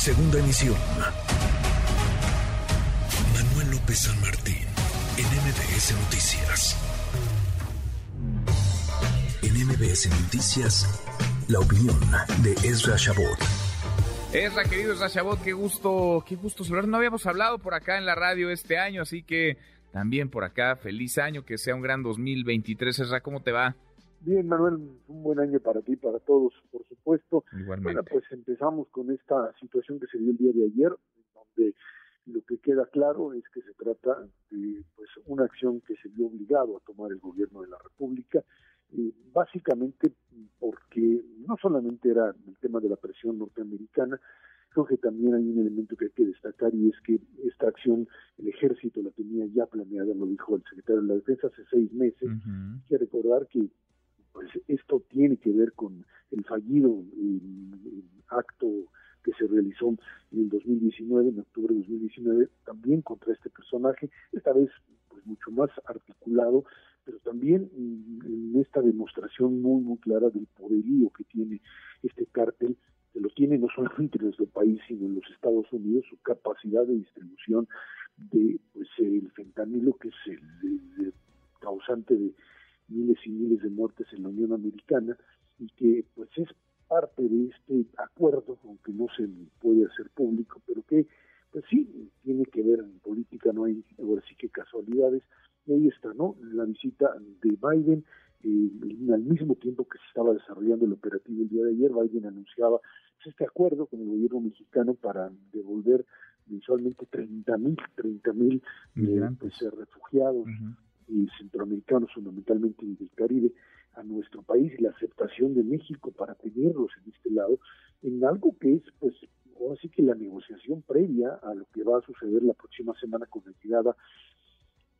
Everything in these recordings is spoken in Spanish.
Segunda emisión. Manuel López San Martín, en MBS Noticias. En MBS Noticias, la opinión de Ezra Shabot. Ezra, querido Ezra Shabot, qué gusto, qué gusto hablar. No habíamos hablado por acá en la radio este año, así que también por acá, feliz año, que sea un gran 2023. Ezra, ¿cómo te va? Bien, Manuel, un buen año para ti, para todos, por supuesto. Igualmente. Bueno, pues empezamos con esta situación que se dio el día de ayer, donde lo que queda claro es que se trata de pues una acción que se vio obligado a tomar el gobierno de la República, eh, básicamente porque no solamente era el tema de la presión norteamericana, creo que también hay un elemento que hay que destacar y es que esta acción el ejército la tenía ya planeada, lo dijo el secretario de la Defensa hace seis meses. Hay que recordar que pues esto tiene que ver con el fallido acto que se realizó en el 2019, en octubre de 2019, también contra este personaje, esta vez pues mucho más articulado, pero también en esta demostración muy muy clara del poderío que tiene este cártel, que lo tiene no solamente en nuestro país, sino en los Estados Unidos, su capacidad de distribución de pues el fentanilo, que es el causante de miles y miles de muertes en la Unión Americana y que pues es parte de este acuerdo, aunque no se puede hacer público, pero que pues sí tiene que ver en política, no hay ahora sí que casualidades, y ahí está, ¿no? La visita de Biden, eh, al mismo tiempo que se estaba desarrollando el operativo el día de ayer, Biden anunciaba pues, este acuerdo con el gobierno mexicano para devolver mensualmente 30 mil, 30 mil eh, pues, refugiados y centroamericanos fundamentalmente y del Caribe a nuestro país y la aceptación de México para tenerlos en este lado en algo que es pues ahora sí que la negociación previa a lo que va a suceder la próxima semana con la llegada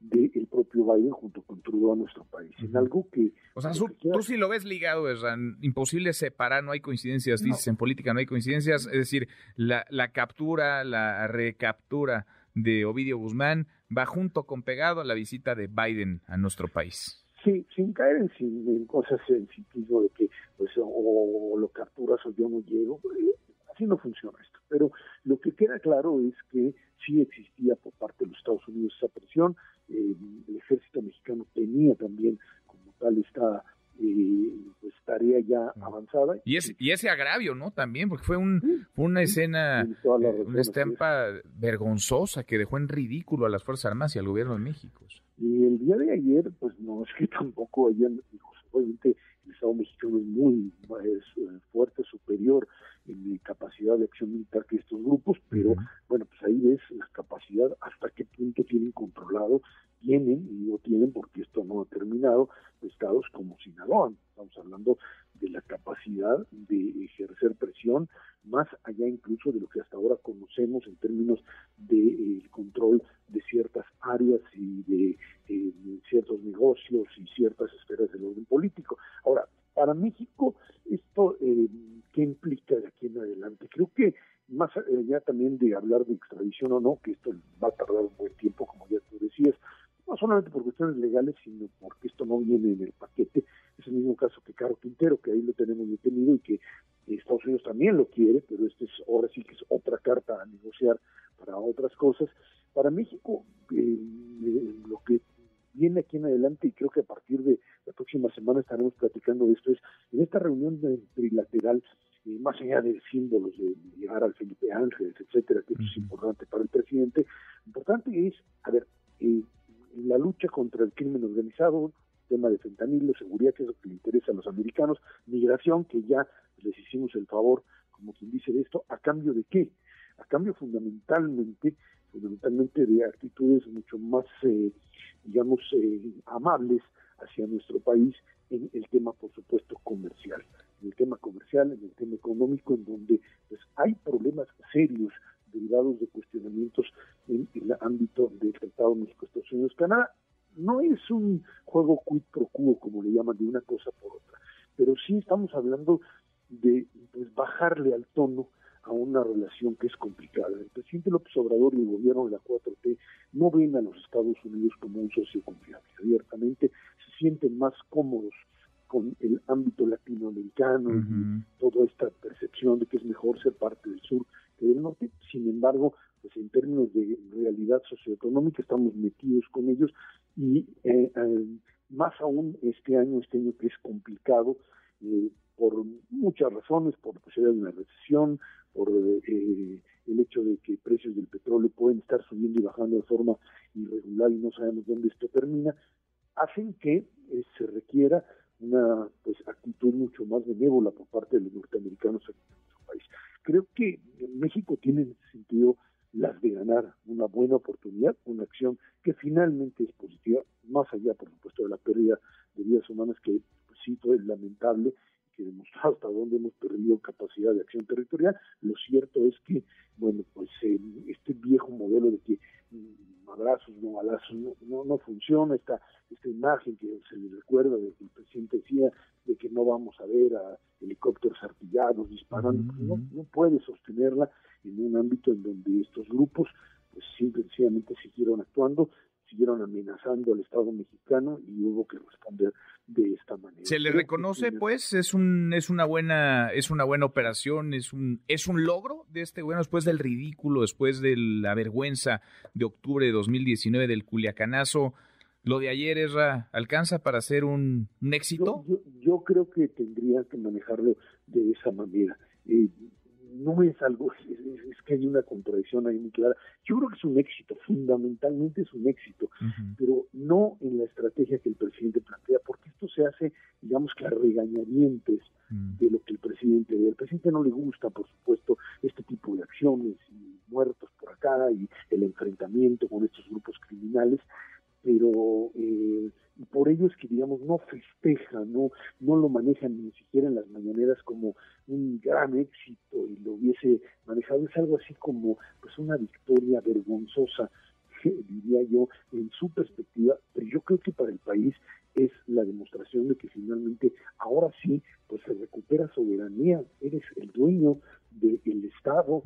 del propio Biden junto con Trudeau a nuestro país. En algo que... O sea, tú sí lo ves ligado, es imposible separar, no hay coincidencias, dices, en política no hay coincidencias, es decir, la, la captura, la recaptura de Ovidio Guzmán va junto con pegado a la visita de Biden a nuestro país. Sí, sin caer en, en cosas sencillo de que pues o, lo capturas o yo no llego, eh, así no funciona esto. Pero lo que queda claro es que sí existía por parte de los Estados Unidos esa presión, eh, el ejército mexicano tenía también como tal esta eh, pues tarea ya avanzada. Y, ese, y ese agravio, ¿no? También, porque fue, un, una escena, eh, una estampa vergonzosa que dejó en ridículo a las Fuerzas Armadas y al gobierno de México. Y el día de ayer, pues no es que tampoco hayan, obviamente el Estado mexicano es muy eh, fuerte, superior en capacidad de acción militar que estos grupos, pero bueno, pues ahí ves la capacidad, hasta qué punto tienen controlado tienen, y no tienen porque esto no ha terminado, estados como Sinaloa. Estamos hablando de la capacidad de ejercer presión más allá incluso de lo que hasta ahora conocemos en términos del de, control de ciertas áreas y de eh, ciertos negocios y ciertas esferas del orden político. Ahora, para México, esto, eh, ¿qué implica de aquí en adelante? Creo que más allá también de hablar de extradición o no, que esto va a tardar un buen tiempo, como ya tú decías, no solamente por cuestiones legales, sino porque esto no viene en el paquete. Caso que Caro Quintero, que ahí lo tenemos detenido y que Estados Unidos también lo quiere, pero este es ahora sí que es otra carta a negociar para otras cosas. Para México, eh, lo que viene aquí en adelante, y creo que a partir de la próxima semana estaremos platicando de esto, es en esta reunión trilateral, eh, más allá de símbolos de llegar al Felipe Ángeles, etcétera, que es importante para el presidente, importante es, a ver, eh, la lucha contra el crimen organizado, tema de fentanilo, seguridad, que es lo que le interesa a los americanos, migración, que ya les hicimos el favor, como quien dice de esto, ¿a cambio de qué? A cambio fundamentalmente, fundamentalmente de actitudes mucho más, eh, digamos, eh, amables hacia nuestro país en el tema, por supuesto, comercial. En el tema comercial, en el tema económico, en donde pues, hay problemas serios derivados de cuestionamientos en, el ámbito del Tratado México-Estados Unidos-Canadá. No es un juego quid pro quo, como le llaman, de una cosa por otra, pero sí estamos hablando de pues, bajarle al tono a una relación que es complicada. El presidente López Obrador y el gobierno de la 4T no ven a los Estados Unidos como un socio confiable. Abiertamente se sienten más cómodos con el ámbito latinoamericano y toda esta percepción de que es mejor ser parte del sur del norte. Sin embargo, pues en términos de realidad socioeconómica estamos metidos con ellos y eh, eh, más aún este año, este año que es complicado eh, por muchas razones, por la posibilidad de una recesión, por el hecho de que precios del petróleo pueden estar subiendo y bajando de forma irregular y no sabemos dónde esto termina, hacen que se requiera una pues actitud mucho más benévola por parte de los que finalmente es positiva, más allá, por supuesto, de la pérdida de vidas humanas, que pues, sí fue lamentable, que demostró hasta dónde hemos perdido capacidad de acción territorial. Lo cierto es que, bueno, pues este viejo modelo de que mm, abrazos, no balazos, no, no, funciona, esta, esta imagen que se le recuerda de que el presidente decía de que no vamos a ver a helicópteros artillados disparando, pues, no, no puede sostenerla en un ámbito en donde estos grupos simplemente siguieron actuando, siguieron amenazando al Estado mexicano y hubo que responder de esta manera. Se le reconoce, pues, es un es una buena es una buena operación, es un es un logro de este bueno después del ridículo, después de la vergüenza de octubre de 2019 del Culiacanazo. ¿Lo de ayer, Erra, alcanza para ser un, éxito? Yo, creo que tendría que manejarlo de esa manera. Eh, no es algo, es, que hay una contradicción ahí muy clara. Yo creo que es un éxito, fundamentalmente es un éxito, pero no en la estrategia que el presidente plantea, porque esto se hace, digamos que a regañadientes mm. de lo que el presidente ve. Al presidente no le gusta, por supuesto, este tipo de acciones y muertos por acá y el enfrentamiento con estos grupos criminales, pero eh, y por ello es que digamos no festeja, no, no lo manejan ni siquiera en las mañaneras como un gran éxito así como pues una victoria vergonzosa, diría yo, en su perspectiva, pero yo creo que para el país es la demostración de que finalmente ahora sí pues se recupera soberanía, eres el dueño del Estado,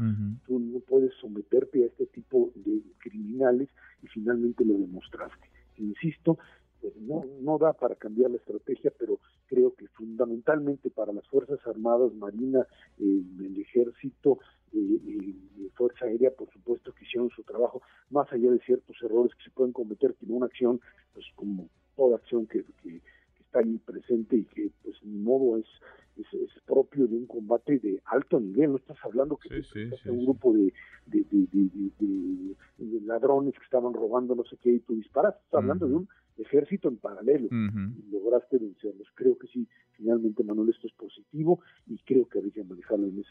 tú no puedes someterte a este tipo de criminales y finalmente lo demostraste. Insisto, pues no, no da para cambiar la estrategia, pero creo que fundamentalmente para las Fuerzas Armadas, Marina, eh, el Ejército, Aérea, por supuesto que hicieron su trabajo, más allá de ciertos errores que se pueden cometer, que una acción, pues como toda acción que, que, está ahí presente y que pues ni modo es, es, propio de un combate de alto nivel, no estás hablando que un grupo de, de, de, ladrones que estaban robando no sé qué y tú disparas, estás hablando de un ejército en paralelo. Y lograste vencerlos. Creo que sí, finalmente Manuel esto es positivo y creo que habría que manejarlo en ese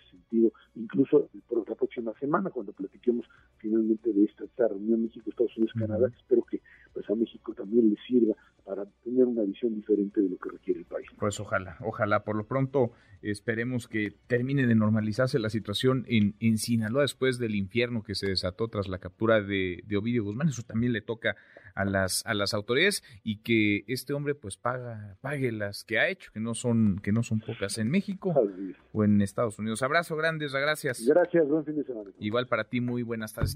Canadá, espero que pues a México también le sirva para tener una visión diferente de lo que requiere el país. Pues ojalá, ojalá. Por lo pronto esperemos que termine de normalizarse la situación en, en Sinaloa después del infierno que se desató tras la captura de, de Ovidio Guzmán. Eso también le toca a las, a las autoridades y que este hombre pues paga, pague las que ha hecho, que no son, que no son pocas en México o en Estados Unidos. Abrazo grande, gracias. Gracias, buen fin de semana. Igual para ti, muy buenas tardes.